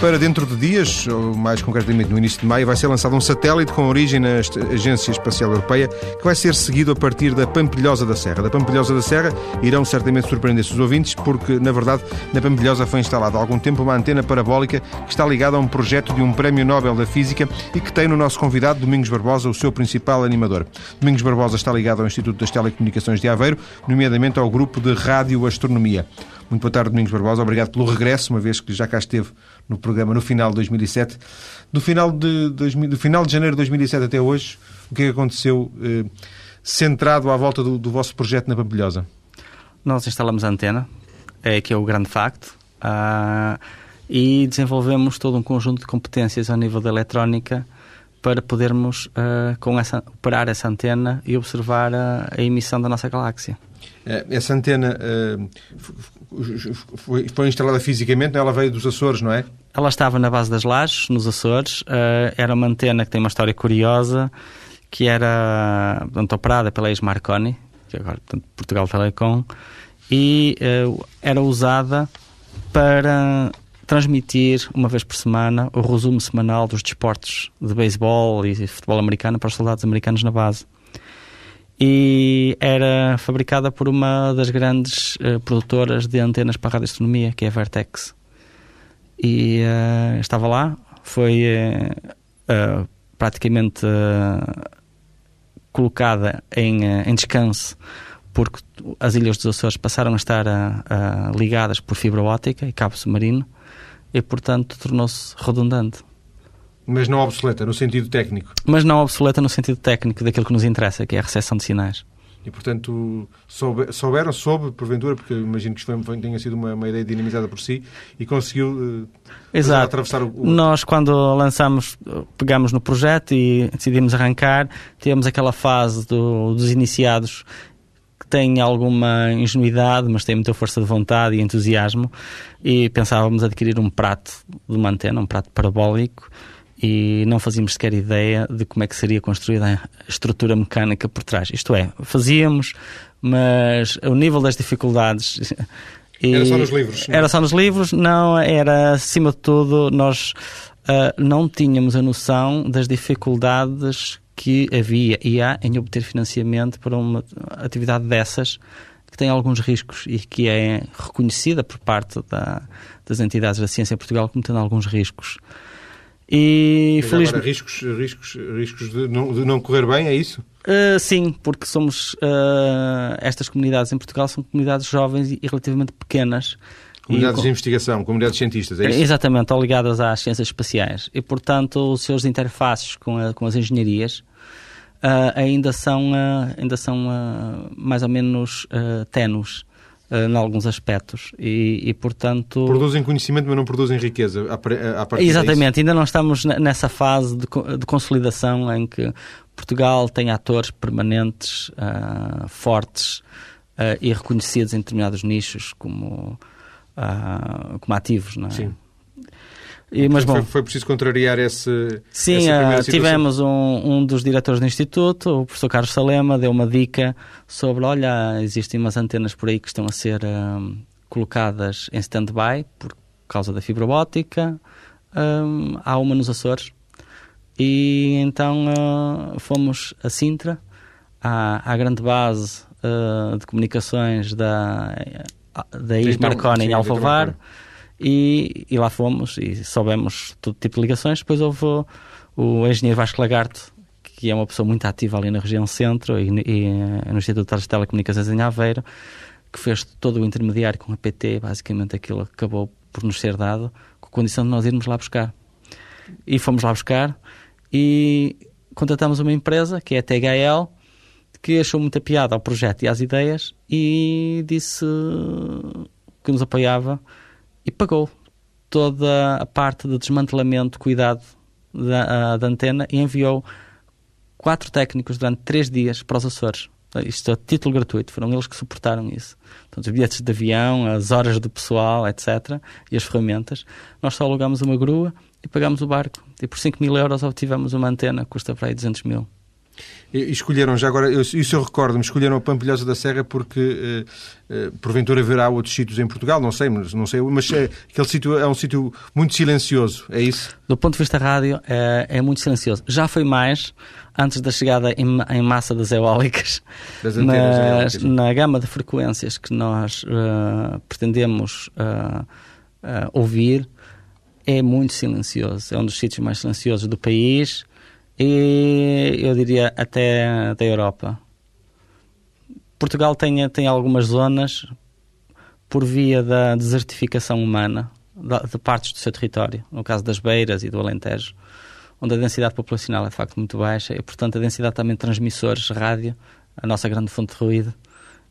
para dentro de dias, ou mais concretamente no início de maio, vai ser lançado um satélite com origem na Agência Espacial Europeia que vai ser seguido a partir da Pampilhosa da Serra. Da Pampilhosa da Serra irão certamente surpreender-se os ouvintes, porque, na verdade, na Pampilhosa foi instalada há algum tempo uma antena parabólica que está ligada a um projeto de um Prémio Nobel da Física e que tem no nosso convidado, Domingos Barbosa, o seu principal animador. Domingos Barbosa está ligado ao Instituto das Telecomunicações de Aveiro, nomeadamente ao grupo de Radioastronomia. Muito boa tarde, Domingos Barbosa. Obrigado pelo regresso, uma vez que já cá esteve no programa no final de 2007. Do final de, do final de janeiro de 2007 até hoje, o que é que aconteceu eh, centrado à volta do, do, vosso projeto na Pampilhosa? Nós instalamos a antena, é que é o grande facto, ah, e desenvolvemos todo um conjunto de competências ao nível da eletrónica para podermos uh, com essa, operar essa antena e observar a, a emissão da nossa galáxia. Eh, essa antena uh, foi, foi, instalada fisicamente, ela veio dos Açores, não é? Ela estava na base das lajes, nos Açores. Uh, era uma antena que tem uma história curiosa, que era portanto, operada pela ex-Marconi, que agora portanto, Portugal Telecom, e era usada para transmitir uma vez por semana o resumo semanal dos desportos de beisebol e futebol americano para os soldados americanos na base. E era fabricada por uma das grandes uh, produtoras de antenas para a radioastronomia, que é a Vertex. E uh, estava lá, foi uh, praticamente colocada em, em descanso porque as ilhas dos Açores passaram a estar ligadas por fibra óptica e cabo submarino e, portanto, tornou-se redundante. Mas não obsoleta, no sentido técnico. Mas não obsoleta no sentido técnico daquilo que nos interessa, que é a recepção de sinais. E, portanto, soube, souberam, soube, porventura, porque imagino que isto foi, tenha sido uma, uma, ideia dinamizada por si, e conseguiu uh, Exato. atravessar o, o... Nós, quando lançamos, pegamos no projeto e decidimos arrancar, tivemos aquela fase do, dos iniciados têm alguma ingenuidade, mas têm muita força de vontade e entusiasmo. E pensávamos adquirir um prato de uma antena, um prato parabólico, e não fazíamos sequer ideia de como é que seria construída a estrutura mecânica por trás. Isto é, fazíamos, mas o nível das dificuldades. era só nos livros? Não? Era só nos livros, não, era acima de tudo, nós uh, não tínhamos a noção das dificuldades que havia e há em obter financiamento para uma atividade dessas que tem alguns riscos e que é reconhecida por parte da, das entidades da ciência em Portugal como tendo alguns riscos. E felizmente... riscos, riscos, riscos de não, de não correr bem, é isso? Uh, sim, porque somos uh, estas comunidades em Portugal são comunidades jovens e relativamente pequenas. Comunidades e, de investigação, comunidades cientistas, é isso? Exatamente, ou ligadas às ciências espaciais. E, portanto, os seus interfaces com, a, com as engenharias uh, ainda são, ainda são mais ou menos uh, tenues. Uh, em alguns aspectos e, e, portanto produzem conhecimento mas não produzem riqueza a, a, a exatamente ainda não estamos nessa fase de, de, consolidação em que Portugal tem atores permanentes uh, fortes uh, e reconhecidos em determinados nichos como como ativos não é? Sim. E, mas, bom, foi, foi, preciso contrariar esse. Sim, uh, tivemos um, um, dos diretores do Instituto, o professor Carlos Salema, deu uma dica sobre: olha, existem umas antenas por aí que estão a ser uh, colocadas em stand-by por causa da fibra óptica. Um, há uma nos Açores. E então uh, fomos a Sintra, à, à grande base de comunicações da, da Is Marconi em Alfavar e, e, lá fomos e soubemos todo tipo de ligações. Depois houve o, engenheiro Vasco Lagarto, que é uma pessoa muito ativa ali na região centro e, e eh, no Instituto de Telecomunicações em Aveiro, que fez todo o intermediário com a PT, basicamente aquilo acabou por nos ser dado, com a condição de nós irmos lá buscar. E fomos lá buscar e contratamos uma empresa, que é a THL, que achou muita piada ao projeto e às ideias e disse que nos apoiava e pagou toda a parte de desmantelamento, cuidado da, da antena e enviou quatro técnicos durante três dias para os Açores. Isto a título gratuito, foram eles que suportaram isso. Então, os bilhetes de avião, as horas do pessoal, etc. e as ferramentas. Nós só alugamos uma grua e pagámos o barco. E por 5 mil euros obtivemos uma antena que custa para aí 200 mil. E escolheram, já agora, isso eu recordo-me, escolheram a Pampilhosa da Serra porque, eh, porventura, haverá outros sítios em Portugal, não sei, mas, não sei, mas é, aquele sítio é um sítio muito silencioso, é isso? Do ponto de vista rádio, é, é muito silencioso. Já foi mais antes da chegada em, em massa das eólicas, das mas eólicas. na gama de frequências que nós uh, pretendemos uh, uh, ouvir, é muito silencioso. É um dos sítios mais silenciosos do país e eu diria até da Europa. Portugal tem, tem algumas zonas por via da desertificação humana de partes do seu território, no caso das Beiras e do Alentejo, onde a densidade populacional é de facto muito baixa e, portanto, a densidade também de transmissores, rádio, a nossa grande fonte de ruído,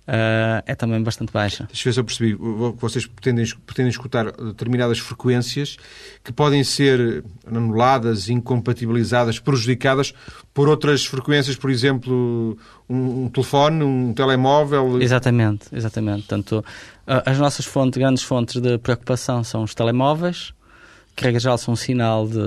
uh, é também bastante baixa. Deixa eu ver se eu percebi. Vocês pretendem, pretendem escutar determinadas frequências que podem ser anuladas, incompatibilizadas, prejudicadas por outras frequências, por exemplo, um, um telefone, um telemóvel. Exatamente, exatamente. Portanto, as nossas fontes, grandes fontes de preocupação são os telemóveis, que regra geral são um sinal de,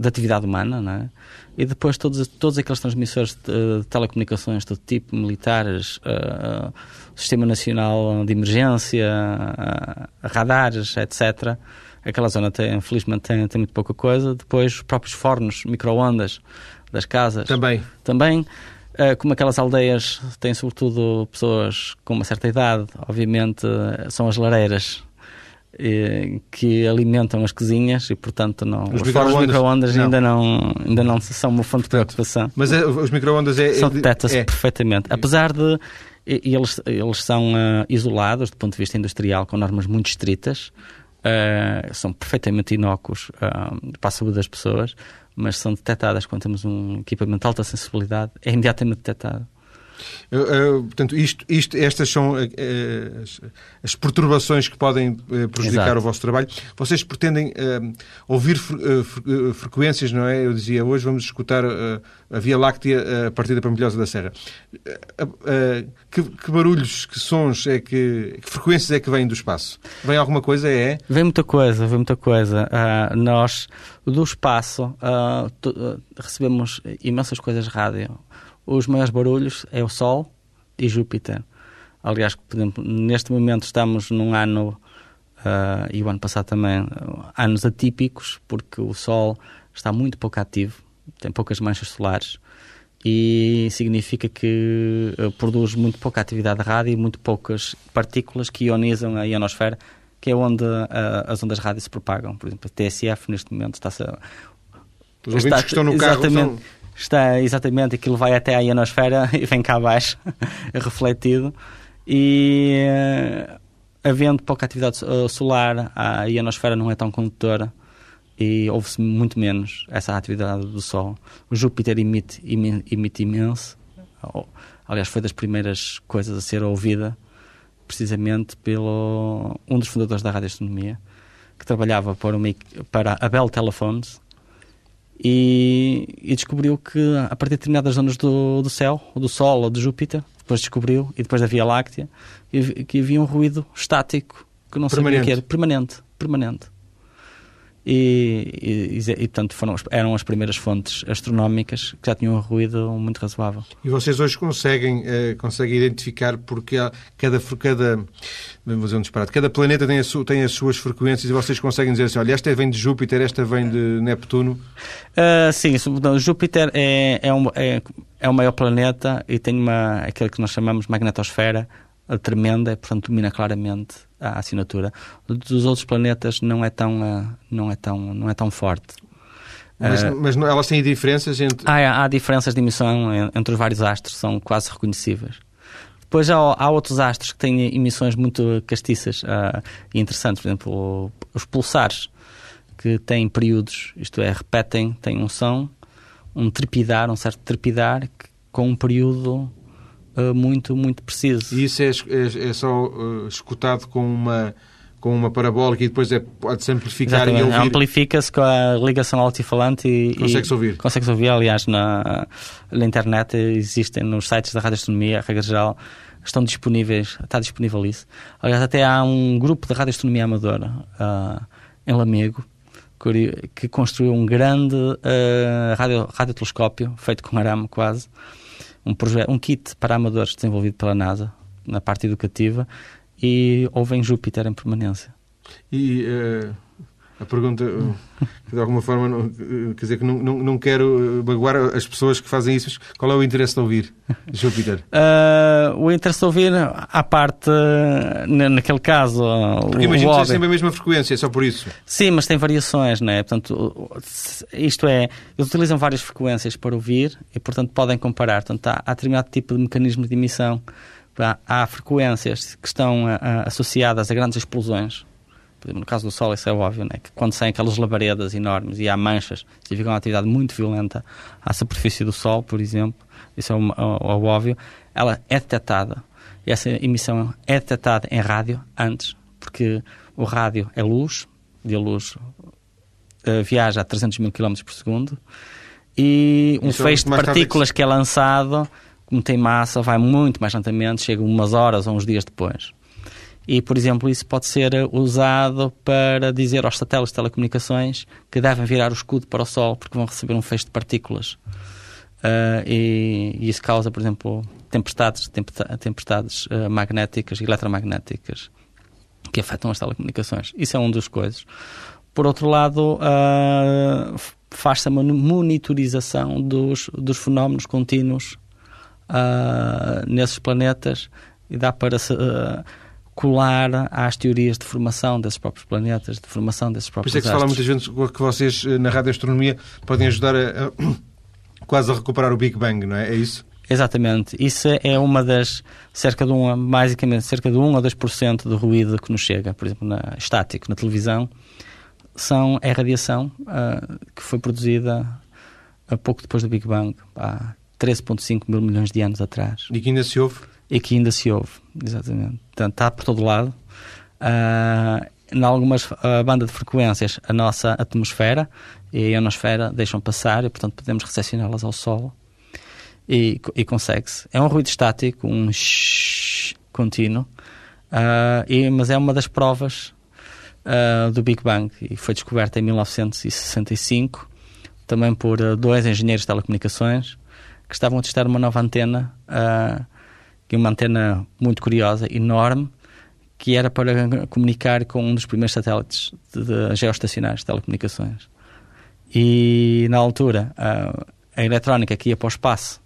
de atividade humana, não é? E depois todos, todos aqueles transmissores de, de telecomunicações de todo tipo, militares, uh, Sistema Nacional de Emergência, uh, radares, etc. Aquela zona, tem, infelizmente, tem, tem muito pouca coisa. Depois os próprios fornos, micro-ondas das casas. Também. Também. Como aquelas aldeias têm sobretudo pessoas com uma certa idade, obviamente são as lareiras que alimentam as cozinhas e, portanto, não, os, os micro-ondas micro ainda, não, ainda não são uma fonte de preocupação. Mas é, os micro-ondas é... São detecta-se é. perfeitamente. Apesar de... Eles, eles são uh, isolados do ponto de vista industrial com normas muito estritas, uh, são perfeitamente inócuos uh, para a saúde das pessoas, mas são detectadas quando temos um equipamento de alta sensibilidade, é imediatamente detectado. Uh, portanto, isto, isto, estas são uh, as, as, perturbações que podem uh, prejudicar Exato. o vosso trabalho. Vocês pretendem ouvir fre frequências, não é? Eu dizia, hoje vamos escutar a Via Láctea a partir da Pampilhosa da Serra. Que, que, barulhos, que sons, é que, que, frequências é que vêm do espaço? Vem alguma coisa? É? Vem muita coisa, vem muita coisa. nós, do espaço, recebemos imensas coisas rádio os maiores barulhos é o Sol e Júpiter. Aliás, por exemplo, neste momento estamos num ano, uh, e o ano passado também, anos atípicos, porque o Sol está muito pouco ativo, tem poucas manchas solares, e significa que uh, produz muito pouca atividade rádio e muito poucas partículas que ionizam a ionosfera, que é onde uh, as ondas rádio se propagam. Por exemplo, a TSF neste momento está-se... Os ouvintes está, que estão no carro estão está exatamente, aquilo vai até à ionosfera e vem cá abaixo, refletido. E uh, havendo pouca atividade eh, solar, a ionosfera não é tão condutora e ouve-se muito menos essa atividade do Sol. O Júpiter emite, emite imenso, aliás, foi das primeiras coisas a ser ouvida, precisamente pelo um dos fundadores da radioastronomia, que trabalhava para, uma, para a Bell Telephones, e, e, descobriu que a partir de determinadas zonas do, do céu, do Sol, ou de Júpiter, depois descobriu, e depois da Via Láctea, que havia um ruído estático que não sabia o que era, permanente, permanente. E, e, e, portanto foram, eram as primeiras fontes astronómicas que já tinham um ruído muito razoável. E vocês hoje conseguem, eh, conseguem identificar porque há, cada, cada, vamos dizer um disparate, cada planeta tem, su, tem, as suas frequências e vocês conseguem dizer assim, olha, esta vem de Júpiter, esta vem de Neptuno? Uh, sim, Júpiter é, é, um, é, é o maior planeta e tem uma, aquele que nós chamamos magnetosfera tremenda, portanto domina claramente a assinatura. Dos outros planetas não é tão, uh, não é tão, não é tão forte. Mas, uh, mas elas têm diferenças entre. Há, há diferenças de emissão entre os vários astros, são quase reconhecíveis. Depois há, há outros astros que têm emissões muito castiças uh, e interessantes, por exemplo, os pulsares, que têm períodos, isto é, repetem, têm um som, um trepidar, um certo trepidar, com um período uh, muito, muito preciso. E isso é, é, é só uh, escutado com uma com uma parabólica e depois é, pode-se amplificar Exatamente. e ouvir. Amplifica-se com a ligação altifalante e... Consegue-se ouvir. Consegue-se ouvir, aliás, na, na internet existem, nos sites da radioastronomia, a regra geral, estão disponíveis, está disponível isso. Aliás, até há um grupo de radioastronomia amadora uh, em Lamego que construiu um grande uh, radio, radiotelescópio, feito com arame quase, um, um kit para amadores desenvolvido pela NASA, na parte educativa, e houve em Júpiter em permanência. E uh, a pergunta, de alguma forma, não, quer dizer que não, não, não quero magoar as pessoas que fazem isso. Qual é o interesse de ouvir Júpiter? Uh, o interesse de ouvir, à parte, naquele caso. Porque imagino que seja sempre a mesma frequência, é só por isso. Sim, mas tem variações, não é? Portanto, isto é, eles utilizam várias frequências para ouvir e, portanto, podem comparar. Portanto, há, há determinado tipo de mecanismo de emissão. Há, há frequências que estão a, a, associadas a grandes explosões no caso do Sol, isso é óbvio, né? que quando saem aquelas labaredas enormes e há manchas, significa uma atividade muito violenta à superfície do Sol, por exemplo, isso é o, o, o óbvio, ela é detectada. E essa emissão é detectada em rádio antes, porque o rádio é luz, e a luz uh, viaja a 300 mil km por segundo, e um isso feixe é de partículas que é lançado, como tem massa, vai muito mais lentamente, chega umas horas ou uns dias depois. E, por exemplo, isso pode ser usado para dizer aos satélites de telecomunicações que devem virar o escudo para o Sol porque vão receber um feixe de partículas. Uh, e, e, isso causa, por exemplo, tempestades, tempestades uh, magnéticas e eletromagnéticas que afetam as telecomunicações. Isso é uma das coisas. Por outro lado, uh, faz-se a monitorização dos, dos fenómenos contínuos nesses planetas e dá para se, colar às teorias de formação desses próprios planetas, de formação desses próprios Por isso é que se fala muitas vezes que vocês eh, na radioastronomia podem ajudar a, a, quase a recuperar o Big Bang, não é? É isso? Exatamente. Isso é uma das, cerca de um, basicamente, cerca de 1 a 2% do ruído que nos chega, por exemplo, na, estático, na televisão, são, é radiação uh, que foi produzida a pouco depois do Big Bang, há 13,5 mil milhões de anos atrás. E que ainda se ouve? E que ainda se ouve, exatamente. Portanto, está por todo lado. Uh, em algumas uh, bandas de frequências, a nossa atmosfera e a ionosfera deixam passar e, portanto, podemos recepcioná-las ao solo e, e consegue-se. É um ruído estático, um shhh contínuo, uh, e, mas é uma das provas uh, do Big Bang e foi descoberta em 1965 também por dois engenheiros de telecomunicações que estavam a testar uma nova antena uh, que uma antena muito curiosa, enorme, que era para comunicar com um dos primeiros satélites de, de geoestacionários de telecomunicações. E na altura, a, a eletrónica que ia para o espaço,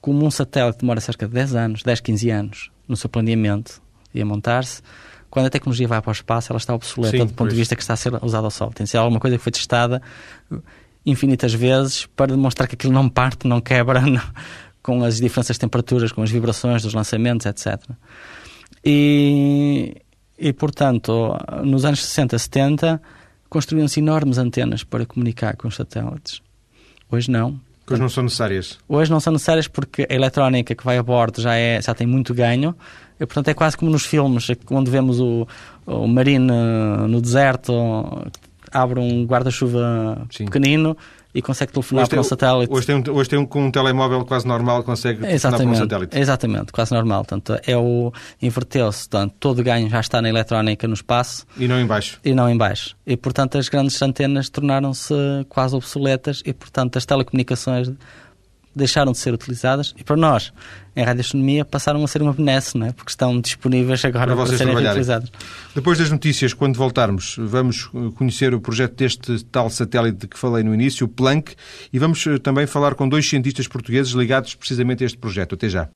como um satélite demora cerca de 10 anos, 10, 15 anos no seu planeamento e a montar-se, quando a tecnologia vai para o espaço, ela está obsoleta Sim, do ponto de vista que está a ser usada ao Sol. Tem de ser alguma coisa que foi testada infinitas vezes para demonstrar que aquilo não parte, não quebra, não, com as diferenças de temperaturas, com as vibrações dos lançamentos, etc. E, e portanto, nos anos 60, 70, construíam-se enormes antenas para comunicar com os satélites. Hoje não. Hoje não são necessárias. Hoje não são necessárias porque a eletrónica que vai a bordo já, é, já tem muito ganho. E, portanto, é quase como nos filmes, onde vemos o, o marine no deserto, abre um guarda-chuva pequenino e consegue telefonar para um satélite. Hoje tem, hoje tem um, com um telemóvel quase normal, consegue exatamente, telefonar para um satélite. Exatamente, quase normal. Portanto, é o inverteu-se. Portanto, todo o ganho já está na eletrónica no espaço. E não em baixo. E não em baixo. E, portanto, as grandes antenas tornaram-se quase obsoletas e, portanto, as telecomunicações deixaram de ser utilizadas e para nós, em radioastronomia, passaram a ser uma benesse, não é? porque estão disponíveis agora para, para serem utilizadas. Depois das notícias, quando voltarmos, vamos conhecer o projeto deste tal satélite de que falei no início, o Planck, e vamos eh, também falar com dois cientistas portugueses ligados precisamente a este projeto. Até já.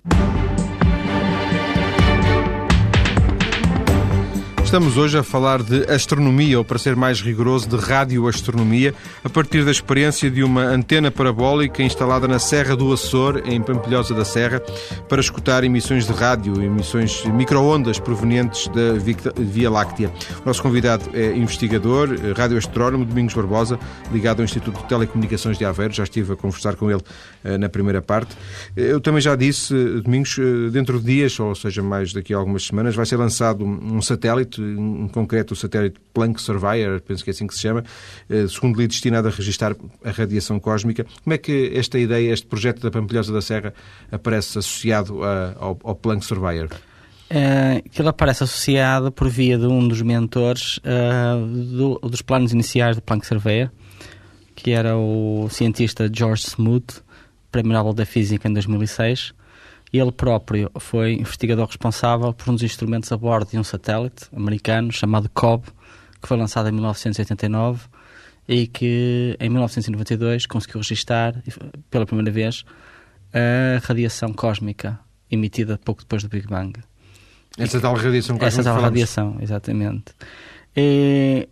Estamos hoje a falar de astronomia, ou para ser mais rigoroso, de radioastronomia, a partir da experiência de uma antena parabólica instalada na Serra do Açor, em Pampilhosa da Serra, para escutar emissões de rádio, emissões microondas provenientes da Via Láctea. O nosso convidado é investigador, radioastrónomo, Domingos Barbosa, ligado ao Instituto de Telecomunicações de Aveiro. Já estive a conversar com ele eh, na primeira parte. Eu também já disse, Domingos, eh, dentro de dias, ou seja, mais daqui a algumas semanas, vai ser lançado um satélite em concreto o satélite Planck Surveyor, penso que é assim que se chama, eh, segundo li destinado a registrar a radiação cósmica. Como é que esta ideia, este projeto da Pampilhosa da Serra aparece associado a, ao, ao Planck Surveyor? Uh, ele aparece associado por via de um dos mentores uh, do, dos planos iniciais do Planck Surveyor, que era o cientista George Smoot, Prémio Nobel da Física em 2006. Ele próprio foi investigador responsável por um dos instrumentos a bordo de um satélite americano chamado COB, que foi lançado em 1989 e que em 1992 conseguiu registrar pela primeira vez a radiação cósmica emitida pouco depois do Big Bang. Essa tal radiação cósmica. Essa tal radiação, exatamente. E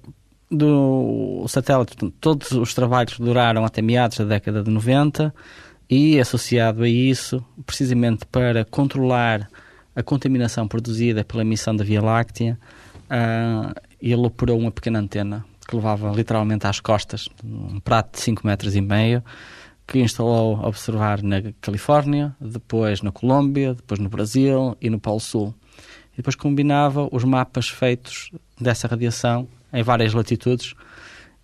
do satélite, todos os trabalhos duraram até meados da década de 90 e associado a isso, precisamente para controlar a contaminação produzida pela emissão da Via Láctea, uh, ele operou uma pequena antena que levava literalmente às costas, um prato de 5 metros e meio, que instalou a observar na Califórnia, depois na Colômbia, depois no Brasil e no Polo Sul. E depois combinava os mapas feitos dessa radiação em várias latitudes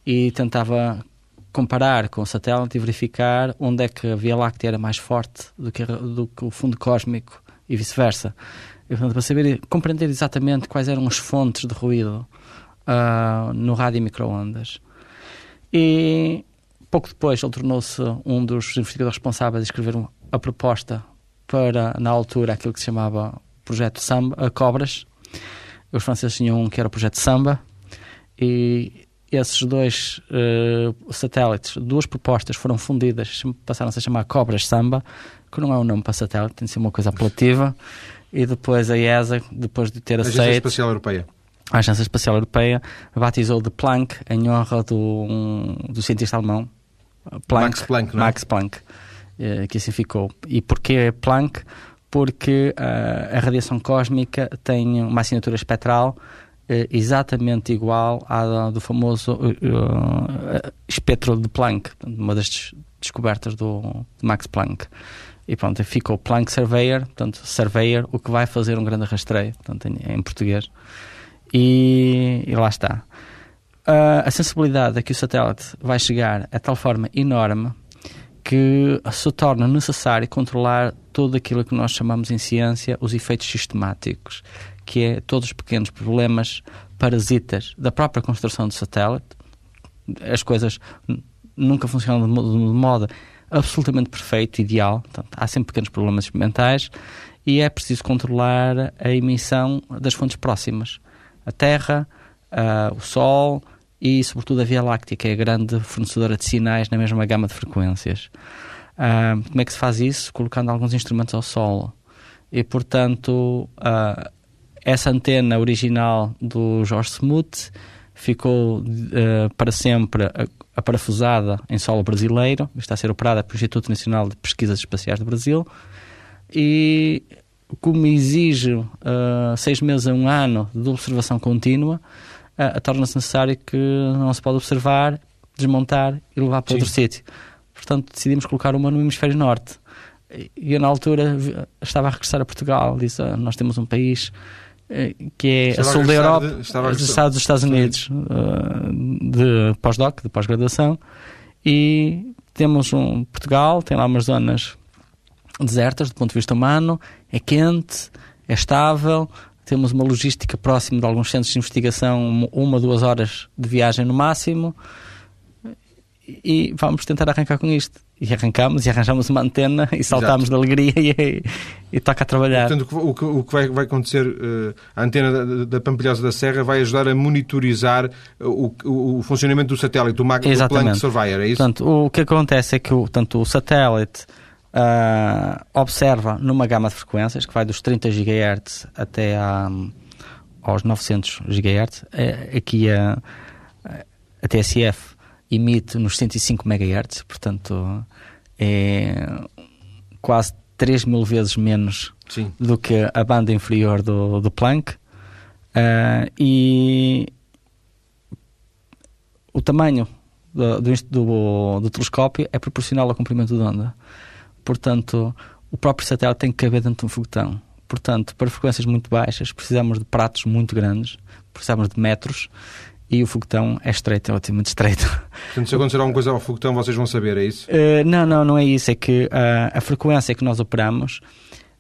e tentava comparar com o satélite e verificar onde é que a Via Láctea era mais forte do que, do que o fundo cósmico e vice-versa. Para saber, compreender exatamente quais eram as fontes de ruído uh, no rádio e microondas. E pouco depois ele tornou-se um dos investigadores responsáveis de escrever a proposta para, na altura, aquilo que se chamava Projeto Samba, Cobras. Os franceses tinham um que era o Projeto Samba, e esses dois uh, satélites, duas propostas foram fundidas, passaram-se a chamar Cobras Samba, que não é um nome para satélite, tem de ser uma coisa apelativa. E depois a ESA, depois de ter aceito. A Agência Espacial Europeia. A Agência Espacial Europeia batizou de Planck em honra do, um, do cientista alemão Planck, Max Planck, não é? Max Planck, eh, que assim ficou. E porquê Planck? Porque uh, a radiação cósmica tem uma assinatura espectral exatamente igual à do famoso uh, espectro de Planck, uma das descobertas do de Max Planck. E pronto, ficou Planck Surveyor, portanto, Surveyor, o que vai fazer um grande rastreio, portanto, em, em português. E, e, lá está. Uh, a sensibilidade a que o satélite vai chegar é de tal forma enorme que se torna necessário controlar tudo aquilo que nós chamamos em ciência os efeitos sistemáticos, que é todos os pequenos problemas parasitas da própria construção do satélite. As coisas nunca funcionam de modo, de modo absolutamente perfeito, ideal. Portanto, há sempre pequenos problemas experimentais e é preciso controlar a emissão das fontes próximas. A Terra, uh, o Sol e, sobretudo, a Via Láctea, que é a grande fornecedora de sinais na mesma gama de frequências. Uh, como é que se faz isso? Colocando alguns instrumentos ao solo. E, portanto, uh, essa antena original do Jorge Smoot ficou uh, para sempre aparafusada em solo brasileiro, está a ser operada pelo Instituto Nacional de Pesquisas Espaciais do Brasil, e como exige uh, seis meses a um ano de observação contínua, uh, torna-se necessário que não se pode observar, desmontar e levar para Sim. outro sítio. Portanto, decidimos colocar uma no hemisfério norte. E eu, na altura, estava a regressar a Portugal. Disse: ah, Nós temos um país que é estava a sul da Europa, de, Estados, dos Estados Unidos, uh, de pós-doc, de pós-graduação. E temos um Portugal, tem lá umas zonas desertas do ponto de vista humano, é quente, é estável, temos uma logística próxima de alguns centros de investigação, uma, duas horas de viagem no máximo, e vamos tentar arrancar com isto. E arrancamos e arranjamos uma antena e saltámos de alegria e, e, toca a trabalhar. Portanto, o que, o que vai, vai, acontecer, uh, a antena da, da Pampilhosa da Serra vai ajudar a monitorizar o, o, o funcionamento do satélite, do, Mag, do Planck Surveyor, é isso? Portanto, o que acontece é que o, tanto o satélite uh, observa numa gama de frequências que vai dos 30 GHz até a, aos 900 GHz. Aqui a, a TSF emite nos 105 MHz, portanto é quase 3 mil vezes menos Sim. do que a banda inferior do, do Planck. Uh, e o tamanho do, do, do, telescópio é proporcional ao comprimento da onda. Portanto, o próprio satélite tem que caber dentro de um foguetão. Portanto, para frequências muito baixas, precisamos de pratos muito grandes, precisamos de metros e o foguetão é estreito, é relativamente estreito. Portanto, se acontecer alguma coisa ao foguetão, vocês vão saber, é isso? Uh, não, não, não é isso. É que uh, a frequência que nós operamos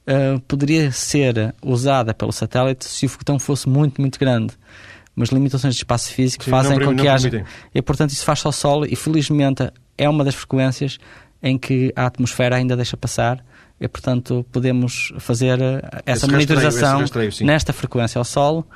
uh, poderia ser usada pelo satélite se o foguetão fosse muito, muito grande. Mas limitações de espaço físico Sim, fazem com que haja. E portanto isso faz ao solo e felizmente é uma das frequências em que a atmosfera ainda deixa passar e portanto podemos fazer essa esse monitorização rastreio, rastreio, nesta frequência ao solo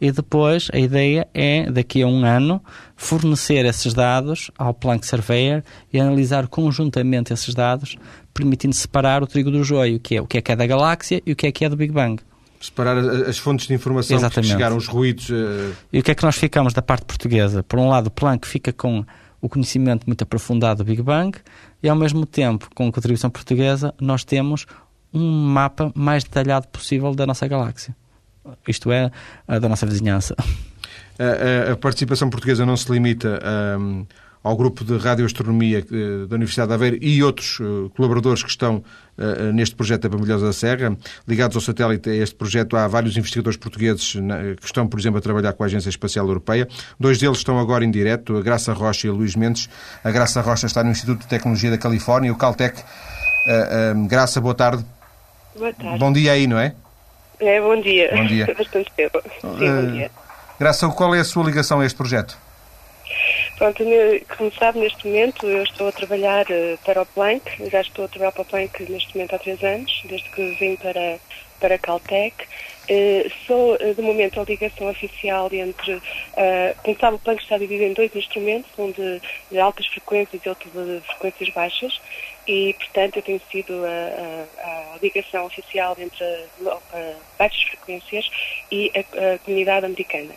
e depois a ideia é, daqui a um ano, fornecer esses dados ao Planck Surveyor e analisar conjuntamente esses dados, permitindo separar o trigo do joio, que é o que é que é da galáxia e o que é que é do Big Bang. Separar as fontes de informação Exatamente. que chegaram, os ruídos. Uh... E o que é que nós ficamos da parte portuguesa? Por um lado, o Planck fica com o conhecimento muito aprofundado do Big Bang e, ao mesmo tempo, com a contribuição portuguesa, nós temos um mapa mais detalhado possível da nossa galáxia isto é, da nossa vizinhança. A, a, participação portuguesa não se limita um, ao grupo de radioastronomia uh, da Universidade de Aveiro e outros uh, colaboradores que estão uh, neste projeto da Bambilhosa da Serra. Ligados ao satélite a este projeto, há vários investigadores portugueses na, que estão, por exemplo, a trabalhar com a Agência Espacial Europeia. Dois deles estão agora em direto, a Graça Rocha e o Luís Mendes. A Graça Rocha está no Instituto de Tecnologia da Califórnia, o Caltech. Graça, boa tarde. Boa tarde. Bom dia aí, não é? É, bom dia. Bom dia. Bastante cedo. Sim, uh, bom eh, dia. Graça, qual é a sua ligação a este projeto? Pronto, como sabe, neste momento eu estou a trabalhar uh, para o Planck, já estou a trabalhar para o Planck neste momento há três anos, desde que vim para, para a Caltech. Uh, sou, uh, de momento, a ligação oficial entre, como sabe, o Planck está dividido em dois instrumentos, um de, de altas frequências e outro de frequências baixas e, portanto, eu tenho sido a, a, a ligação oficial entre baixas frequências e a, comunidade americana.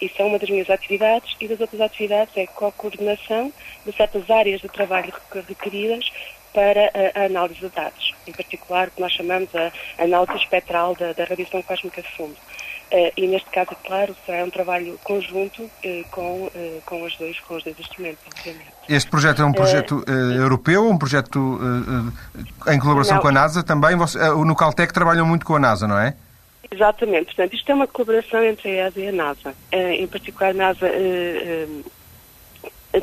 Isso é uma das minhas atividades e das outras atividades é a coordenação de certas áreas de trabalho requeridas para a, análise de dados, em particular o que nós chamamos a análise espectral da, da radiação cósmica de fundo. Uh, e neste caso, claro, será um trabalho conjunto uh, com, uh, com, os dois, com os dois instrumentos, obviamente. Este projeto é um projeto europeu, um projeto em colaboração não, com a NASA também? Você, no Caltech trabalham muito com a NASA, não é? Exatamente. Portanto, isto é uma colaboração entre a ESA e a NASA. em particular, a NASA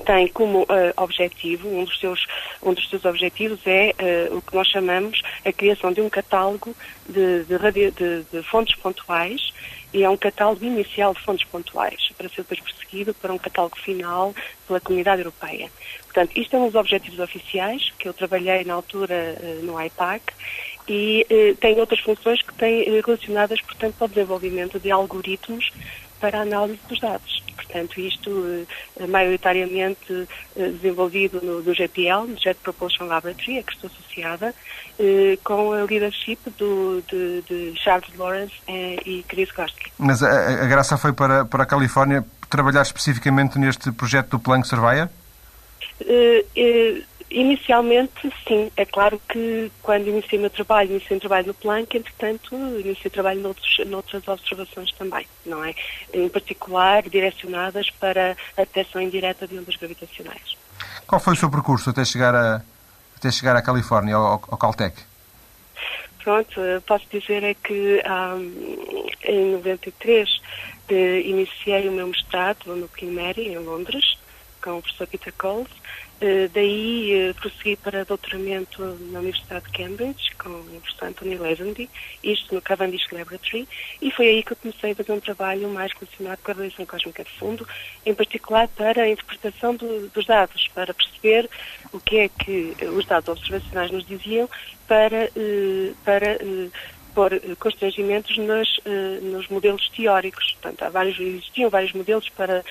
tem como uh, objetivo, um dos, seus, um dos seus objetivos é uh, o que nós chamamos a criação de um catálogo de, de, de, de, fontes pontuais e é um catálogo inicial de fontes pontuais para ser depois perseguido para um catálogo final pela comunidade europeia. Portanto, isto é um dos objetivos oficiais que eu trabalhei na altura uh, no IPAC e tem outras funções que têm relacionadas, portanto, ao desenvolvimento de algoritmos para a análise dos dados. Portanto, isto eh, maioritariamente eh, desenvolvido no, no GPL, no Jet Propulsion Laboratory, a que estou associada, eh, com a leadership do, de, de Charles Lawrence e Chris Gorsky. Mas a, a, graça foi para, para a Califórnia trabalhar especificamente neste projeto do Planck Surveyor? Inicialmente, sim. É claro que quando iniciei o meu trabalho, iniciei um trabalho no Planck, entretanto, iniciei trabalho noutros, noutras observações também, não é? Em particular, direcionadas para a detecção indireta de ondas gravitacionais. Qual foi o seu percurso até chegar, a, até chegar à Califórnia, ao, ao Caltech? Pronto, posso dizer é que um, em 93 eh, iniciei o meu mestrado no King Mary, em Londres, com o professor Peter Coles, daí uh, prossegui para doutoramento na Universidade de Cambridge com o professor Anthony Lazenby, isto no Cavendish Laboratory, e foi aí que eu comecei a fazer um trabalho mais relacionado com a radiação cósmica de fundo, em particular para a interpretação do, dos dados, para perceber o que é que os dados observacionais nos diziam para, uh, para pôr constrangimentos nos, nos modelos teóricos. Portanto, vários, existiam vários modelos para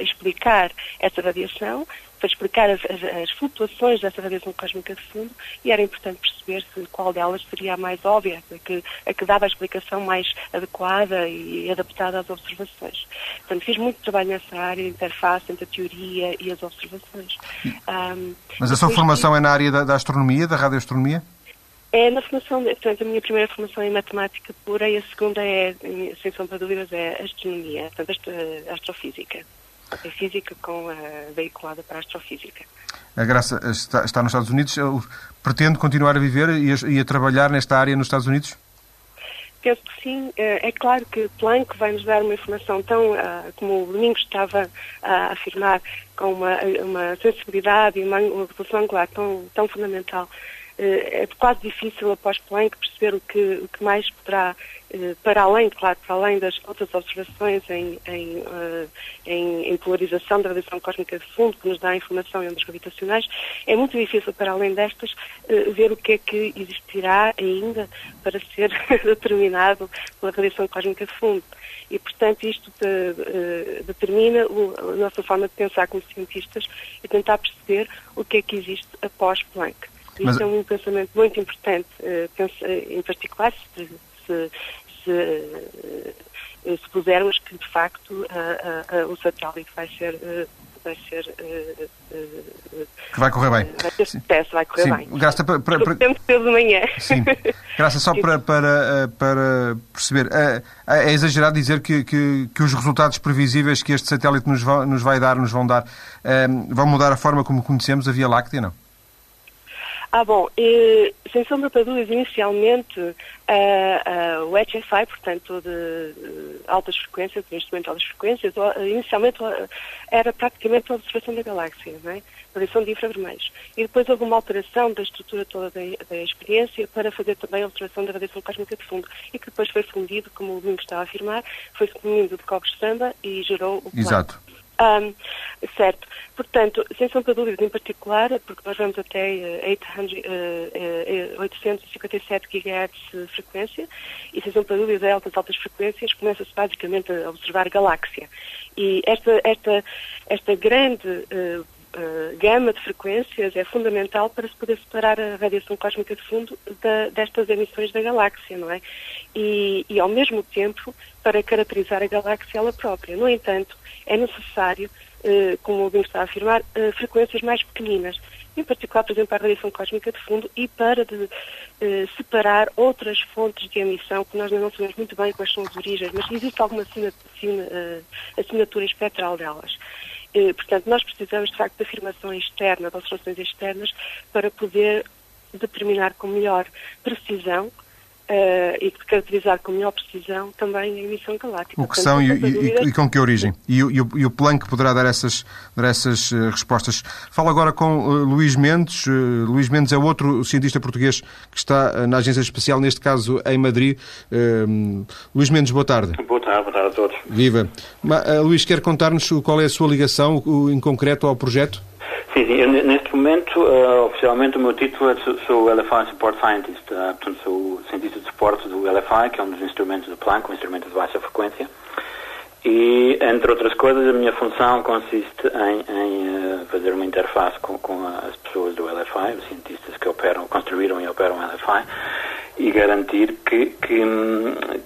explicar essa radiação para explicar as, as, as, flutuações dessa radiação cósmica de fundo e era importante perceber se qual delas seria a mais óbvia, a que, a que dava a explicação mais adequada e adaptada às observações. Portanto, fiz muito trabalho nessa área, interface entre a teoria e as observações. Um, Mas a sua formação é na área da, da astronomia, da radioastronomia? É na formação, portanto, a minha primeira formação é em matemática pura e a segunda é, sem sombra de dúvidas, é astronomia, portanto, astrofísica a física com a veiculada para a astrofísica. A Graça está, está nos Estados Unidos. Pretende continuar a viver e a, e a, trabalhar nesta área nos Estados Unidos? Penso que sim. Eh, é claro que Planck vai nos dar uma informação tão, ah, como o Domingos estava a afirmar, com uma, uma sensibilidade e uma, uma angular tão, tão fundamental é quase difícil após Planck perceber o que, o que mais poderá, para além, claro, para além das outras observações em, em, em, em polarização da radiação cósmica de fundo, que nos dá informação em ondas gravitacionais, é muito difícil, para além destas, ver o que é que existirá ainda para ser determinado pela radiação cósmica de fundo. E, portanto, isto de, de, determina a nossa forma de pensar como cientistas e tentar perceber o que é que existe após Planck. Mas... é um pensamento muito importante, uh, pensa, em particular se, se, se, uh, se pusermos que, de facto, uh, o satélite vai ser vai ser. Uh, uh, que vai correr bem. Vai ter sucesso, vai correr Sim. bem. Graça para. para, para... Tempo de manhã. Sim. Graça só para, para, para perceber. É, é exagerado dizer que, que, que, os resultados previsíveis que este satélite nos, vai, nos vai dar, nos vão dar, vão mudar a forma como conhecemos a Via Láctea, não? Ah, bom, e, sem sombra para dúvidas, inicialmente o HFI, portanto, de, de altas frequências, de instrumento de altas frequências, inicialmente era praticamente a observação da galáxia, não é? De infravermelhos. E depois houve uma alteração da estrutura toda da, da, experiência para fazer também a observação da radiação cósmica de fundo, e que depois foi fundido, como o Domingos estava a afirmar, foi fundido de cobre samba e gerou o plano. Exato. Um, certo. Portanto, sem sombra de dúvidas, em particular, porque nós vamos até 800, uh, uh, 857 GHz frequência, e sem sombra de dúvidas, a altas, altas frequências, começa-se basicamente a observar galáxia. E esta, esta, esta grande uh, Uh, gama de frequências é fundamental para se poder separar a radiação cósmica de fundo da, destas emissões da galáxia, não é? E, e, ao mesmo tempo, para caracterizar a galáxia ela própria. No entanto, é necessário, uh, como o Bim está a afirmar, uh, frequências mais pequeninas, em particular, por exemplo, a radiação cósmica de fundo e para de, separar outras fontes de emissão que nós ainda não sabemos muito bem quais são as origens, mas existe alguma assinatura espectral delas. Eh, portanto, nós precisamos, de facto, de afirmação externa, de observações externas, para poder determinar com melhor precisão Uh, e caracterizar com melhor precisão também a emissão galáctica. O que são e, e, e, com que origem? E, o, e o Planck poderá dar essas, dar essas uh, respostas. Falo agora com uh, Luís Mendes. Luís Mendes é outro cientista português que está na Agência Espacial, neste caso em Madrid. Luís Mendes, boa tarde. Boa tarde, boa tarde a todos. Viva. Luís, quer contar-nos qual é a sua ligação, em concreto, ao projeto? Sim, sim. Eu, neste momento, uh, oficialmente, o meu título é sou LFI Support Scientist. Uh, portanto, sou cientista de suporte do LFI, que é um dos instrumentos do Planck, um instrumento de baixa frequência. E, entre outras coisas, a minha função consiste em, em uh, fazer uma interface com, com, as pessoas do LFI, os cientistas que operam, construíram e operam o LFI, e garantir que, que,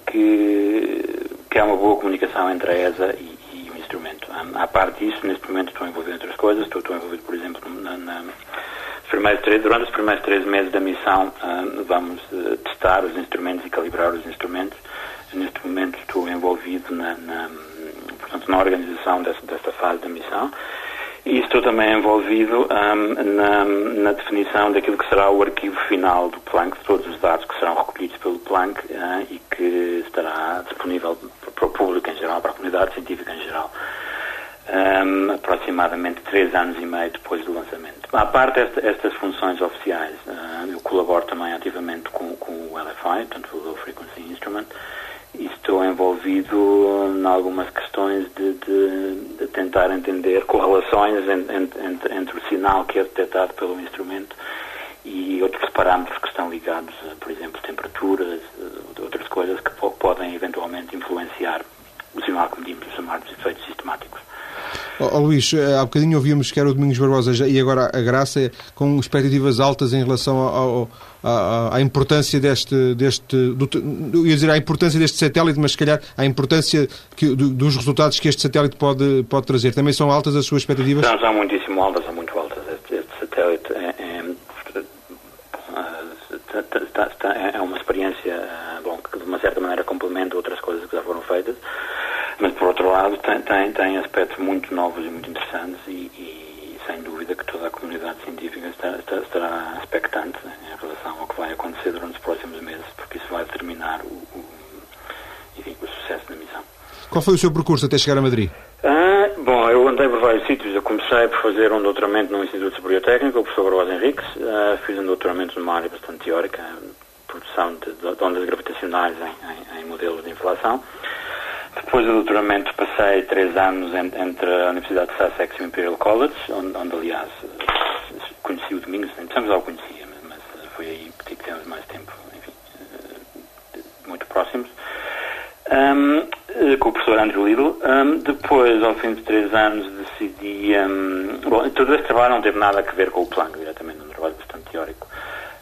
que, que há uma boa comunicação entre a ESA e, instrumento. À parte disso, neste momento estou envolvido em outras coisas, estou, estou envolvido, por exemplo, na, na durante os primeiros três meses da missão uh, vamos uh, testar os instrumentos e calibrar os instrumentos. Neste momento estou envolvido na, na portanto, na organização desta fase da missão e estou também envolvido um, na, na, definição daquilo que será o arquivo final do Planck, de todos os dados que serão recolhidos pelo Planck uh, e que estará disponível para o público em geral, para a comunidade científica em geral, um, aproximadamente três anos e meio depois do lançamento. À parte esta, estas funções oficiais, uh, eu colaboro também ativamente com, com o LFI, portanto o Low Frequency Instrument, e estou envolvido em algumas questões de, de, de tentar entender correlações entre, entre, entre, o sinal que é detectado pelo instrumento e outros parâmetros que estão ligados, por exemplo, temperaturas, outras coisas que podem eventualmente influenciar o sinal que medimos, os chamados efeitos sistemáticos. Oh, oh, Luís, eh, há bocadinho ouvimos que era o Domingos Barbosa e agora a Graça com expectativas altas em relação ao, ao, à, importância deste, deste do, eu ia dizer à importância deste satélite, mas se calhar à importância que, do, dos resultados que este satélite pode, pode trazer. Também são altas as suas expectativas? São, são muitíssimo altas, são muito altas. Este, este satélite é, é, é, uma experiência bom, que de uma certa maneira complementa outras coisas que já foram feitas mas, por outro lado, tem, tem, tem aspectos muito novos e muito interessantes e, e sem dúvida que toda a comunidade científica estará, estará expectante em relação ao que vai acontecer durante os próximos meses, porque isso vai determinar o, o, enfim, o sucesso da missão. Qual foi o seu percurso até chegar a Madrid? Ah, bom, eu andei por vários sítios. Eu comecei por fazer um doutoramento no Instituto Superior Técnico, o professor Barbosa Henriques. Uh, fiz um doutoramento numa área bastante teórica, produção de, de ondas gravitacionais em, em, em, modelos de inflação. Depois do doutoramento passei três anos entre a Universidade de Sussex e o Imperial College, onde, onde aliás conheci o Domingos, nem já o conhecia, mas, foi aí que tivemos mais tempo, enfim, uh, muito próximos. Um, eh, com o professor Andrew Lidl. Um, depois, ao fim de três anos, decidi. Um, bom, todo esse trabalho não teve nada a ver com o Planck, diretamente, um trabalho bastante teórico.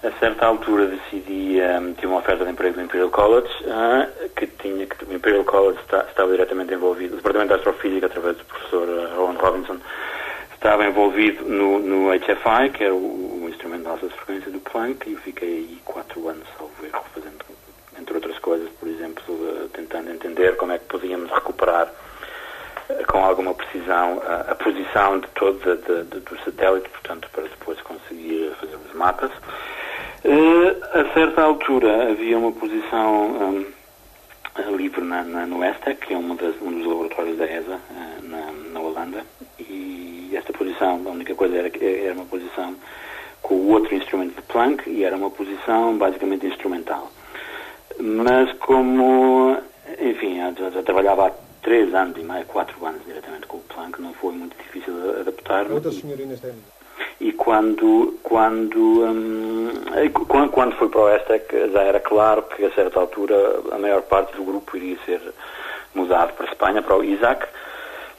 A certa altura decidi, um, uma oferta de emprego do Imperial College, uh, que tinha que o Imperial College está, estava diretamente envolvido, o Departamento de Astrofísica, através do professor uh, Owen Robinson, estava envolvido no, no HFI, que era o, o instrumento de alta frequência do Planck, e eu fiquei aí quatro anos, salvo erro, fazendo coisas, por exemplo, tentando entender como é que podíamos recuperar eh, com alguma precisão a, a posição de todo de, de, do satélite, portanto, para depois conseguir fazer os mapas. Uh, a certa altura havia uma posição um, livre na, na, no ESTEC, que é uma das, um dos laboratórios da ESA, uh, na, na, Holanda, e esta posição, a única coisa era que era uma posição com o outro instrumento de Planck e era uma posição basicamente instrumental. Mas como, enfim, já, já trabalhava há três anos e meio, quatro anos diretamente com o Planck, não foi muito difícil adaptar-me. Quantas senhorinas tem? E quando, quando, hum, quando, quando fui para o ESTEC já era claro que a certa altura a maior parte do grupo iria ser mudado para a Espanha, para o ISAC.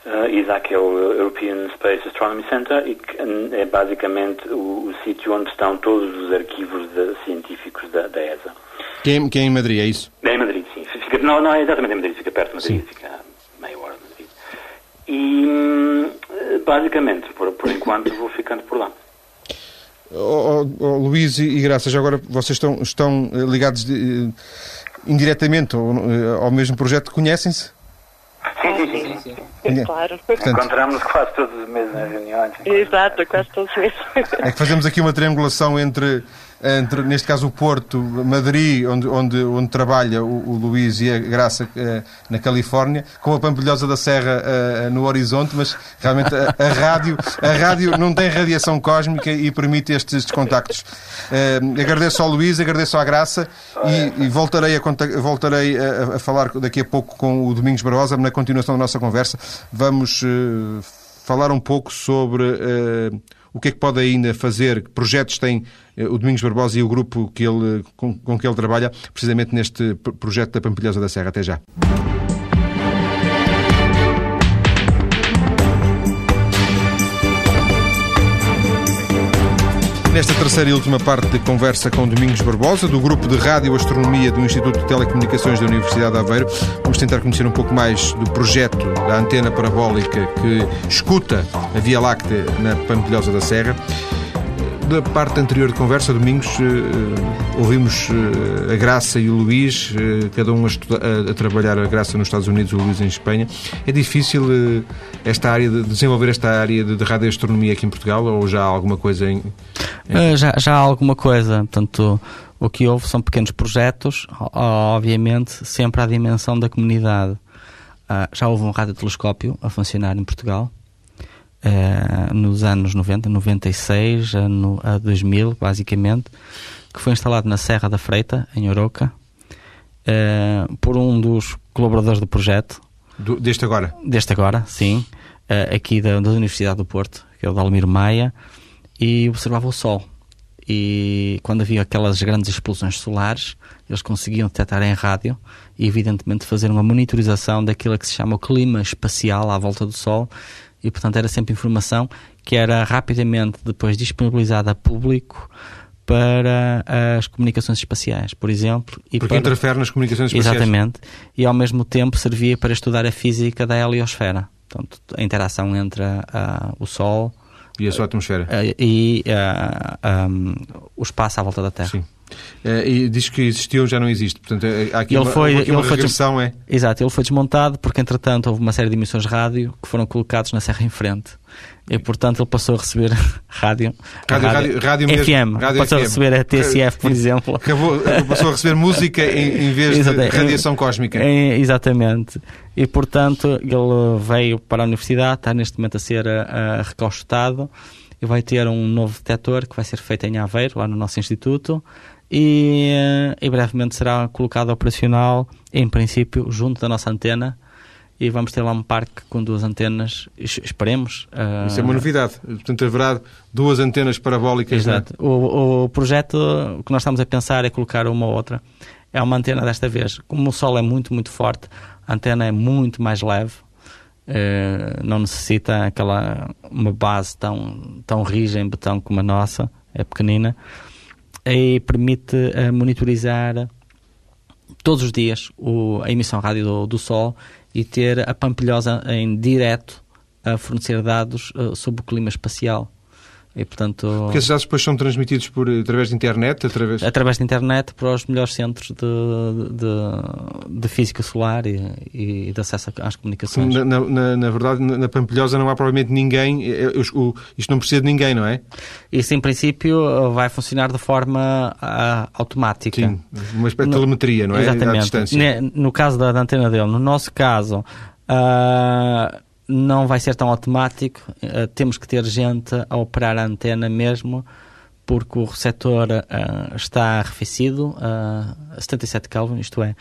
Uh, ISAC é o European Space Astronomy Center e que é basicamente o, o sítio onde estão todos os arquivos de, científicos da, da ESA. Que é, que é em Madrid, é isso? É em Madrid, sim. Fica, não, não é exatamente em Madrid, fica perto de Madrid, sim. fica meia hora de Madrid. E hum, basicamente, por, por enquanto, vou ficando por lá. Oh, oh, oh, Luís e Graça, já agora vocês estão, estão eh, ligados de, uh, indiretamente ao, ao mesmo projeto, conhecem-se? Sim, sim, sim. sim, sim. É claro. Encontramos quase todos os meses nas reuniões. Exato, quase todos os meses. É que fazemos aqui uma triangulação entre entre, neste caso, o Porto, Madrid, onde, onde, onde trabalha o, o Luís e a Graça uh, na Califórnia, com a Pampilhosa da Serra uh, no horizonte, mas realmente a, a, rádio, a rádio não tem radiação cósmica e permite estes, contactos. Uh, agradeço ao Luís, agradeço à Graça e, e voltarei, a, voltarei a, a, falar daqui a pouco com o Domingos Barbosa na continuação da nossa conversa. Vamos falar um pouco sobre o que é que pode ainda fazer, que projetos tem eh, o Domingos Barbosa e o grupo que ele, com, com que ele trabalha, precisamente neste projeto da Pampilhosa da Serra. Até já. Nesta terceira e última parte de conversa com Domingos Barbosa, do grupo de Rádio Astronomia do Instituto de Telecomunicações da Universidade de Aveiro, vamos tentar conhecer um pouco mais do projeto da antena parabólica que escuta a Via Láctea na Pampilhosa da Serra da parte anterior de conversa, Domingos, uh, ouvimos uh, a Graça e o Luís, uh, cada um a, a, a, trabalhar a Graça nos Estados Unidos, o Luís em Espanha. É difícil esta área de desenvolver esta área de, de radioastronomia aqui em Portugal ou já há alguma coisa em. em... já, já há alguma coisa. Portanto, o que houve são pequenos projetos, obviamente, sempre à dimensão da comunidade. já houve um radiotelescópio a funcionar em Portugal uh, nos anos 90, 96 a, no, a 2000, basicamente, que foi instalado na Serra da Freita, em Oroca, uh, por um dos colaboradores do projeto. Do, deste agora? Deste agora, sim. Uh, aqui da, da, Universidade do Porto, que é o Dalmiro Maia, e observava o Sol. E quando havia aquelas grandes explosões solares, eles conseguiam detectar em rádio e, evidentemente, fazer uma monitorização daquilo que se chama o clima espacial à volta do Sol e, portanto, era sempre informação que era rapidamente depois disponibilizada a público para as comunicações espaciais, por exemplo. E Porque para... interfere nas comunicações espaciais. Exatamente. E ao mesmo tempo servia para estudar a física da heliosfera. Portanto, a interação entre o Sol e a sua atmosfera e um, o espaço à volta da Terra. Sim. Uh, e diz que existiu, já não existe. Portanto, eh, há aqui ele uma, foi, aqui uma ele regressão, foi, é? Exato, ele foi desmontado porque, entretanto, houve uma série de emissões de rádio que foram colocados na serra em frente. E, portanto, ele passou a receber rádio, rádio, rádio, rádio mesmo, FM, rádio passou FM. a receber a TSF, por exemplo. Acabou, passou a receber música em, em vez Exato, de radiação cósmica. exatamente. E, portanto, ele veio para a universidade, está neste momento a ser ah, recaustado e vai ter um novo detector que vai ser feito em Aveiro, lá no nosso instituto, e, eh, e brevemente será colocado operacional, em princípio, junto da nossa antena. E vamos ter lá um parque com duas antenas, es- esperemos. ah, Isso é uma novidade. Portanto, haverá duas antenas parabólicas. né? Exato. O, o projeto que nós estamos a pensar é colocar uma ou outra. É uma antena desta vez. Como o sol é muito, muito forte, a antena é muito mais leve. eh, não necessita aquela uma base tão, tão rija em betão como a nossa, é pequenina. E permite eh, monitorizar todos os dias o- a emissão rádio do, do Sol e ter a Pampilhosa em direto a fornecer dados eh, sobre o clima espacial. E, portanto, Porque esses dados depois são transmitidos por, através de internet, através... através da internet para os melhores centros de, de, de física solar e, e de acesso às comunicações. Na, na- na- verdade, na, Pampilhosa não há provavelmente ninguém. é, é, o- isto não precisa de ninguém, não é? Isso, em princípio, vai funcionar de forma ah, automática. Sim. Uma espécie de telemetria, não é? Exatamente. No caso da, da antena dele, no nosso caso, ah, não vai ser tão automático. Ah, temos que ter gente a operar a antena mesmo, porque o receptor ah, está arrefecido a 77 Kelvin, isto é,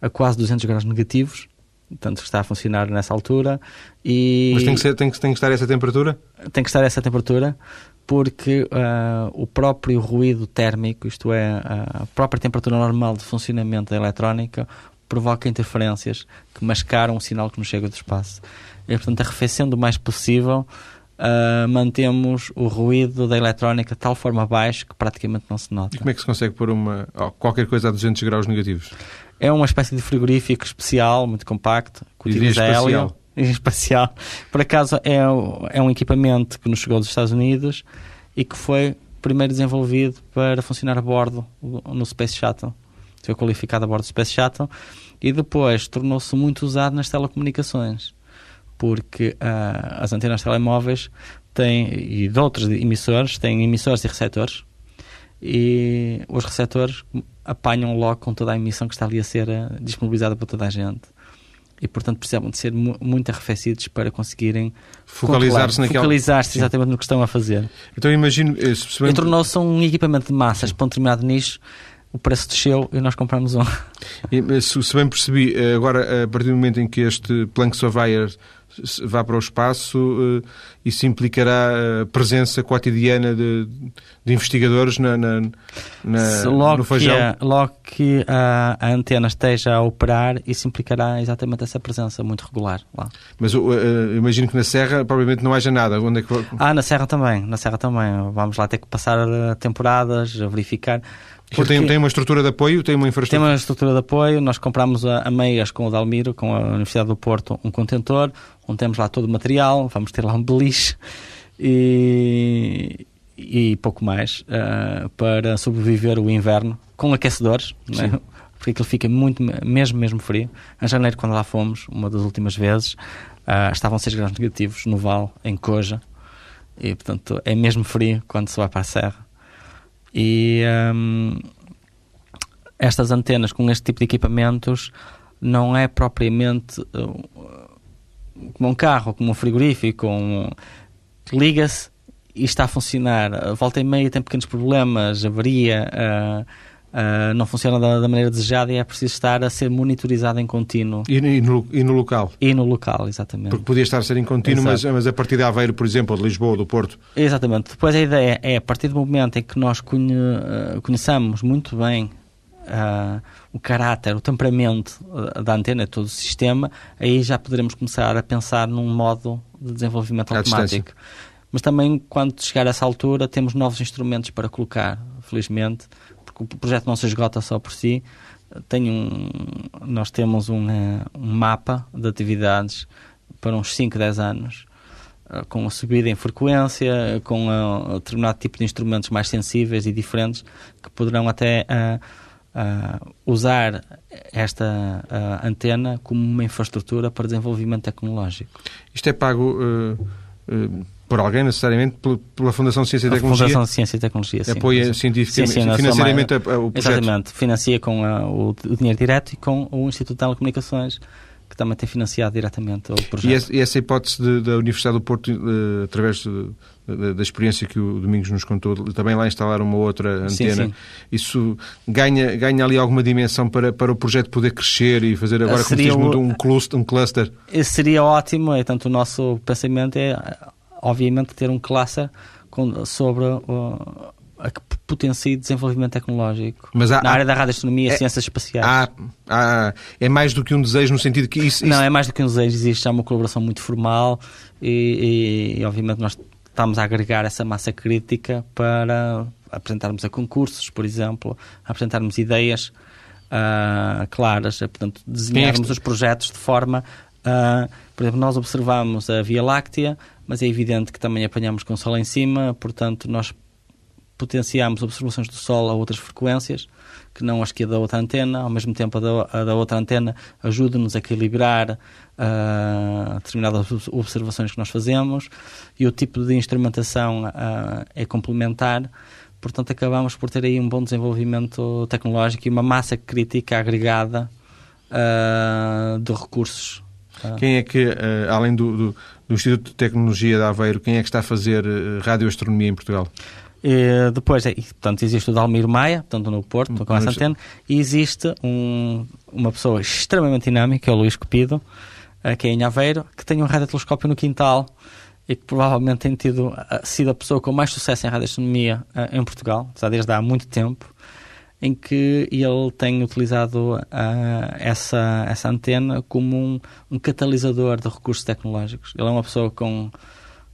a quase 200 graus negativos. Portanto, está a funcionar nessa altura. E Mas tem que, ser, tem, que, tem que estar essa temperatura? tem que estar a essa temperatura porque ah, o próprio ruído térmico, isto é, a própria temperatura normal de funcionamento da eletrónica, provoca interferências que mascaram o sinal que nos chega do espaço. E, portanto, arrefecendo o mais possível, ah, mantemos o ruído da eletrónica de tal forma baixo que praticamente não se nota. E como é que se consegue pôr uma, oh, qualquer coisa a 200 graus negativos? É uma espécie de frigorífico especial, muito compacto, que utiliza hélio. espacial. Por acaso é, é um equipamento que nos chegou dos Estados Unidos e que foi primeiro desenvolvido para funcionar a bordo no Space Shuttle. Foi qualificado a bordo do Space Shuttle e depois tornou-se muito usado nas telecomunicações porque ah, as antenas telemóveis têm, e de outros emissores têm emissores e receptores e os receptores apanham logo com toda a emissão que está ali a ser eh, disponibilizada para toda a gente. E, portanto, precisavam de ser mu muito arrefecidos para conseguirem Focalizar-se naquela- focalizar-se Sim. exatamente no que estão a fazer. Então imagino. eh, se- se bem- E tornou-se um equipamento de massas para um determinado nicho. O preço desceu e nós compramos um. E, Se, se bem percebi, eh, agora, a partir do momento em que este Planck Surveyor vá para o espaço, eh, isso implicará a presença cotidiana de, de investigadores na, na, na- logo no que, Fajão. a, logo que a, a antena esteja a operar, isso implicará exatamente essa presença muito regular lá. Mas eu, eh, imagino que na Serra provavelmente não haja nada. Onde é que... Ah, na Serra também, na Serra também. Vamos lá ter que passar eh, temporadas, a verificar. Aquilo tem, Porque tem uma estrutura de apoio, tem uma tem infraestrutura. uma estrutura de apoio, nós compramos a, a meias com o Dalmiro, com a Universidade do Porto, um contentor, onde temos lá todo o material, vamos ter lá um beliche e, e pouco mais ah, para sobreviver o inverno com aquecedores, é? Sim. porque aquilo fica muito, mesmo, mesmo frio. Em janeiro, quando lá fomos, uma das últimas vezes, ah, estavam 6 graus negativos no Val, em Coja, e portanto é mesmo frio quando se vai para a Serra. E hum, estas antenas com este tipo de equipamentos não é propriamente uh, como um carro, como um frigorífico, um... liga-se e está a funcionar. Volta e meia tem pequenos problemas, avaria, uh, uh, não funciona da, da maneira desejada e é preciso estar a ser monitorizado em contínuo. E, e no, e no local. E no local, exatamente. Porque podia estar a ser em contínuo, mas, mas a partir de Aveiro, por exemplo, ou de Lisboa, ou do Porto, Exatamente. Depois a ideia é, a partir do momento em que nós conhe, eh, conheçamos muito bem ah, o caráter, o temperamento ah, da antena, todo o sistema, aí já poderemos começar a pensar num modo de desenvolvimento À automático. Mas também, quando chegar a essa altura, temos novos instrumentos para colocar, felizmente, porque o projeto não se esgota só por si. Tem um, nós temos um, eh, um mapa de atividades para uns 5, 10 anos com a subida em frequência, com a, a determinado tipo de instrumentos mais sensíveis e diferentes que poderão até uh, usar esta antena como uma infraestrutura para desenvolvimento tecnológico. Isto é pago por alguém, necessariamente, pela Fundação de Ciência e Tecnologia? A Fundação de Ciência e Tecnologia, sim. Apoia cientificamente, sim, sim, financeiramente o projeto? Exatamente. Financia com o, o dinheiro direto e com o Instituto de Telecomunicações que também tem financiado diretamente o projeto. E essa hipótese de, da Universidade do Porto, uh, através de, de, da experiência que o Domingos nos contou, também lá instalar uma outra antena, sim, sim. isso ganha, ganha ali alguma dimensão para, para o projeto poder crescer e fazer agora, Seria como diz, um, cluster, um cluster? Seria ótimo, é, tanto o nosso pensamento é, obviamente, ter um cluster com, sobre... Uh, a que potencie desenvolvimento tecnológico Mas há, na área da radioastronomia e é, ciências espaciais. Há, há, é mais do que um desejo no sentido que isso, isso... Não, é mais do que um desejo. Existe já uma colaboração muito formal e, e, e, obviamente nós estamos a agregar essa massa crítica para apresentarmos a concursos, por exemplo, apresentarmos ideias uh, claras, portanto, desenharmos os projetos de forma a... por exemplo, nós observamos a Via Láctea, mas é evidente que também apanhamos com o Sol em cima, portanto, nós potenciamos observações do Sol a outras frequências, que não as que a da outra antena, ao mesmo tempo a da, a da outra antena ajuda-nos a equilibrar uh, determinadas observações que nós fazemos e o tipo de instrumentação uh, é complementar. Portanto, acabamos por ter aí um bom desenvolvimento tecnológico e uma massa crítica agregada uh, de recursos. Quem é que, além do, do, do, Instituto de Tecnologia de Aveiro, quem é que está a fazer radioastronomia em Portugal? E depois, é, portanto, existe o Dalmir Maia, portanto, no Porto, com essa antena, e existe um, uma pessoa extremamente dinâmica, que é o Luís Cupido, eh, que é em Aveiro, que tem um radiotelescópio no quintal e que provavelmente tem tido, eh, sido a pessoa com mais sucesso em radioastronomia eh, em Portugal, já desde há muito tempo, em que ele tem utilizado uh, essa, essa antena como um, um catalisador de recursos tecnológicos. Ele é uma pessoa com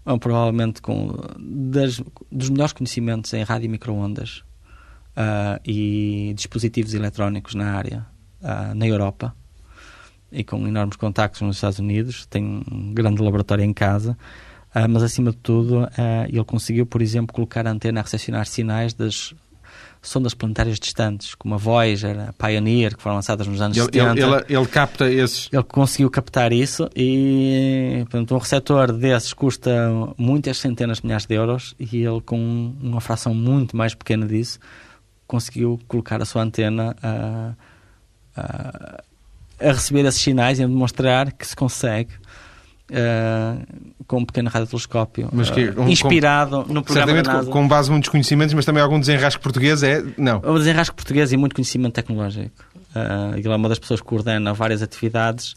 ou provavelmente com das, dos melhores conhecimentos em rádio e microondas uh, e dispositivos eletrónicos na área, uh, na Europa, e com enormes contactos nos Estados Unidos, tem um grande laboratório em casa, mas acima de tudo ele conseguiu, por exemplo, colocar a antena a recepcionar sinais das sondas planetárias distantes, como a Voyager, a Pioneer, que foram lançadas nos anos ele, 70. Ele, ele, capta esses. Ele conseguiu captar isso e portanto, um receptor desses custa muitas centenas de milhares de euros e ele, com uma fração muito mais pequena disso, conseguiu colocar a sua antena a, a, a receber esses sinais e a demonstrar que se consegue Uh, com um pequeno radiotelescópio que, um, inspirado com, no programa da NASA. com base em muitos conhecimentos, mas também algum desenrasque português é? Não. Um desenrasque português e muito conhecimento tecnológico. Uh, ele é uma das pessoas que coordena várias atividades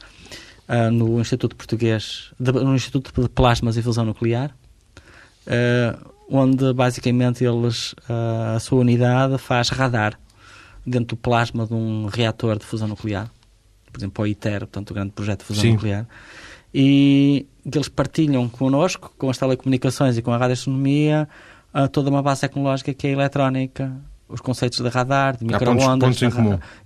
uh, no Instituto Português, de, no Instituto de Plasmas e Fusão Nuclear, onde basicamente eles, a sua unidade faz radar dentro do plasma de um reator de fusão nuclear, por exemplo, o ITER, portanto, o grande projeto de fusão Sim. nuclear e que eles partilham connosco, com as telecomunicações e com a radioastronomia, toda uma base tecnológica que é a eletrónica, os conceitos de radar, de microondas,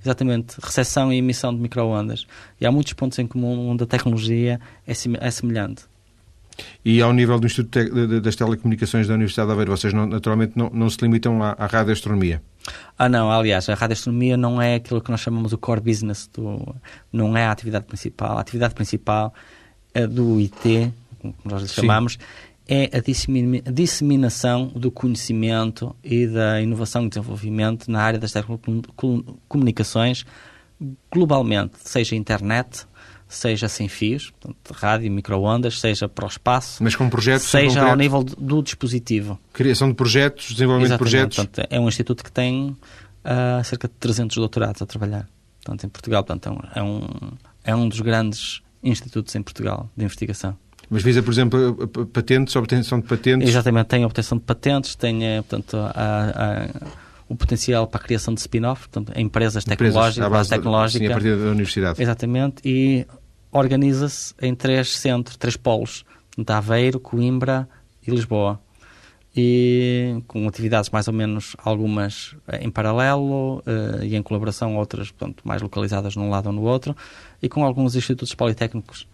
exatamente, recepção e emissão de microondas. E há muitos pontos em comum onde a tecnologia é, é semelhante. E ao nível do Instituto das Telecomunicações da Universidade de Aveiro, vocês não, naturalmente não, não, se limitam à, à radioastronomia? Ah, não. Aliás, a radioastronomia não é aquilo que nós chamamos o core business, do, não é a atividade principal. A atividade principal a do IT, como nós lhe chamamos, é a disseminação do conhecimento e da inovação e desenvolvimento na área das telecomunicações globalmente, seja internet, seja sem fios, portanto, rádio, microondas, seja para o espaço, mas com projetos seja ao nível do, do, dispositivo. Criação de projetos, desenvolvimento Exatamente, de projetos. Portanto, é um instituto que tem uh, cerca de 300 doutorados a trabalhar. Portanto, em Portugal, portanto, é um, é um dos grandes institutos em Portugal de investigação. Mas visa, por exemplo, patentes, obtenção de patentes? Exatamente, tem a obtenção de patentes, tem, eh, portanto, a, a, o potencial para a criação de spin-off, portanto, empresas tecnológicas, empresas, base tecnológica. Sim, a partir da universidade. Exatamente, e organiza-se em três centros, três polos, Aveiro, Coimbra e Lisboa. E com atividades mais ou menos algumas eh, em paralelo e em colaboração, outras portanto, mais localizadas num lado ou no outro, e com alguns institutos politécnicos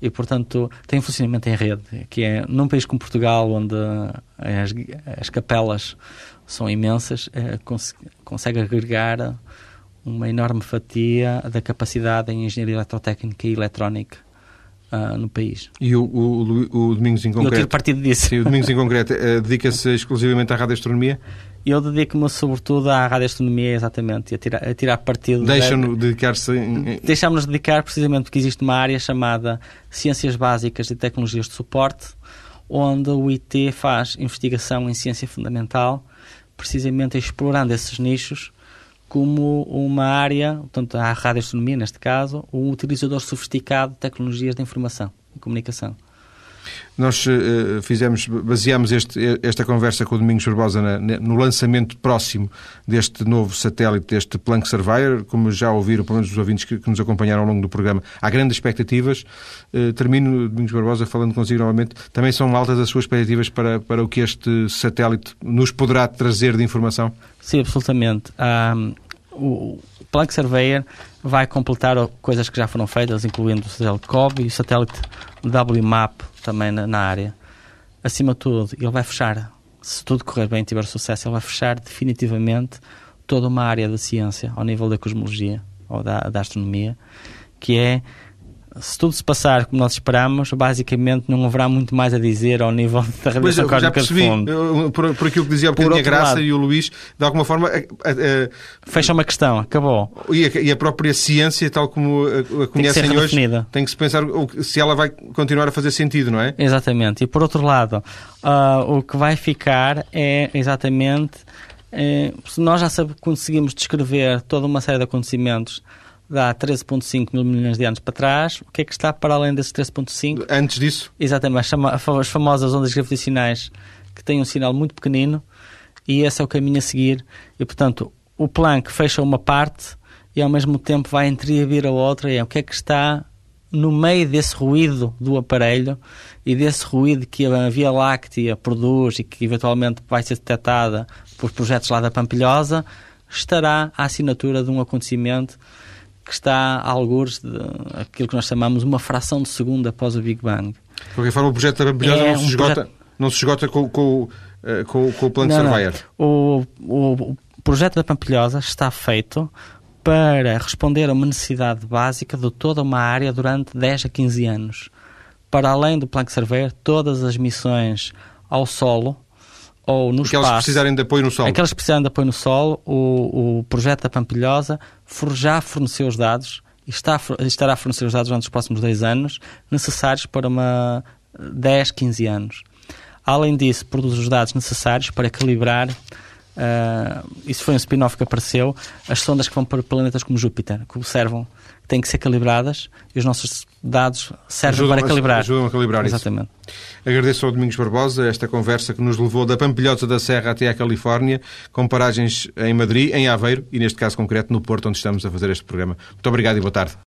e, portanto, tem um funcionamento em rede, que é num país como Portugal, onde as, as capelas são imensas, é, cons consegue agregar uma enorme fatia da capacidade em engenharia eletrotécnica e eletrónica uh, no país. E o, o, o Domingos em concreto? Eu tiro partido disso. Sim, o Domingos em concreto uh, dedica-se exclusivamente à radioastronomia? Eu dedico-me sobretudo à radioastronomia, exatamente, e a tirar, a tirar partido... Deixam-no dedicar-se... Em... Deixamos-nos dedicar precisamente porque existe uma área chamada Ciências Básicas e Tecnologias de Suporte, onde o IT faz investigação em ciência fundamental, precisamente explorando esses nichos como uma área, portanto, a radioastronomia neste caso, um utilizador sofisticado de tecnologias de informação e comunicação. Nós uh, fizemos, baseamos este, esta conversa com o Domingos Barbosa no lançamento próximo deste novo satélite, deste Planck Surveyor. Como já ouviram, pelo menos os ouvintes que, nos acompanharam ao longo do programa, há grandes expectativas. Termino, Domingos Barbosa, falando consigo novamente. Também são altas as suas expectativas para, para o que este satélite nos poderá trazer de informação? Sim, absolutamente. Um, o Planck Surveyor vai completar coisas que já foram feitas, incluindo o satélite COB e o satélite WMAP também na, na, área. Acima de tudo, ele vai fechar, se tudo correr bem e tiver sucesso, ele vai fechar definitivamente toda uma área da ciência ao nível da cosmologia ou da, da astronomia, que é se tudo se passar como nós esperamos, basicamente não haverá muito mais a dizer ao nível da radiação cósmica de fundo. Eu, por, por aquilo que dizia por a Graça lado, e o Luís, de alguma forma... A, a, a, fecha uma questão, acabou. E a, e a, própria ciência, tal como a, conhecem tem hoje, tem que se pensar se ela vai continuar a fazer sentido, não é? Exatamente. E por outro lado, uh, o que vai ficar é exatamente... É, nós já sabe, conseguimos descrever toda uma série de acontecimentos dá 13,5 mil milhões de anos para trás. O que é que está para além desses 13,5? Antes disso? Exatamente, as famosas ondas gravitacionais que têm um sinal muito pequenino e esse é o caminho a seguir. E, portanto, o Planck fecha uma parte e ao mesmo tempo vai entreabrir a outra e é o que é que está no meio desse ruído do aparelho e desse ruído que a Via Láctea produz e que eventualmente vai ser detectada por projetos lá da Pampilhosa, estará a assinatura de um acontecimento que está a algures de aquilo que nós chamamos uma fração de segundo após o Big Bang. De qualquer forma, o projeto da Brilhosa é não, se um esgota, projeto... não se esgota com, com, eh, com, com o plano não, Surveyor. O, o, o projeto da Pampilhosa está feito para responder a uma necessidade básica de toda uma área durante 10 a 15 anos. Para além do Planck Surveyor, todas as missões ao solo ou no Aquelas espaço... precisarem de apoio no solo. Aquelas que precisarem de apoio no solo, o, o projeto da Pampilhosa já forneceu os dados e está, estará a fornecer os dados durante os próximos 10 anos necessários para uma 10, 15 anos. Além disso, produz os dados necessários para calibrar Uh, isso foi um spin-off que apareceu. As sondas que vão para planetas como Júpiter, que observam, têm que ser calibradas e os nossos dados servem ajudam, para calibrar. Ajudam a calibrar Exatamente. Isso. Agradeço ao Domingos Barbosa esta conversa que nos levou da Pampilhosa da Serra até à Califórnia, com paragens em Madrid, em Aveiro e, neste caso concreto, no Porto, onde estamos a fazer este programa. Muito obrigado e boa tarde.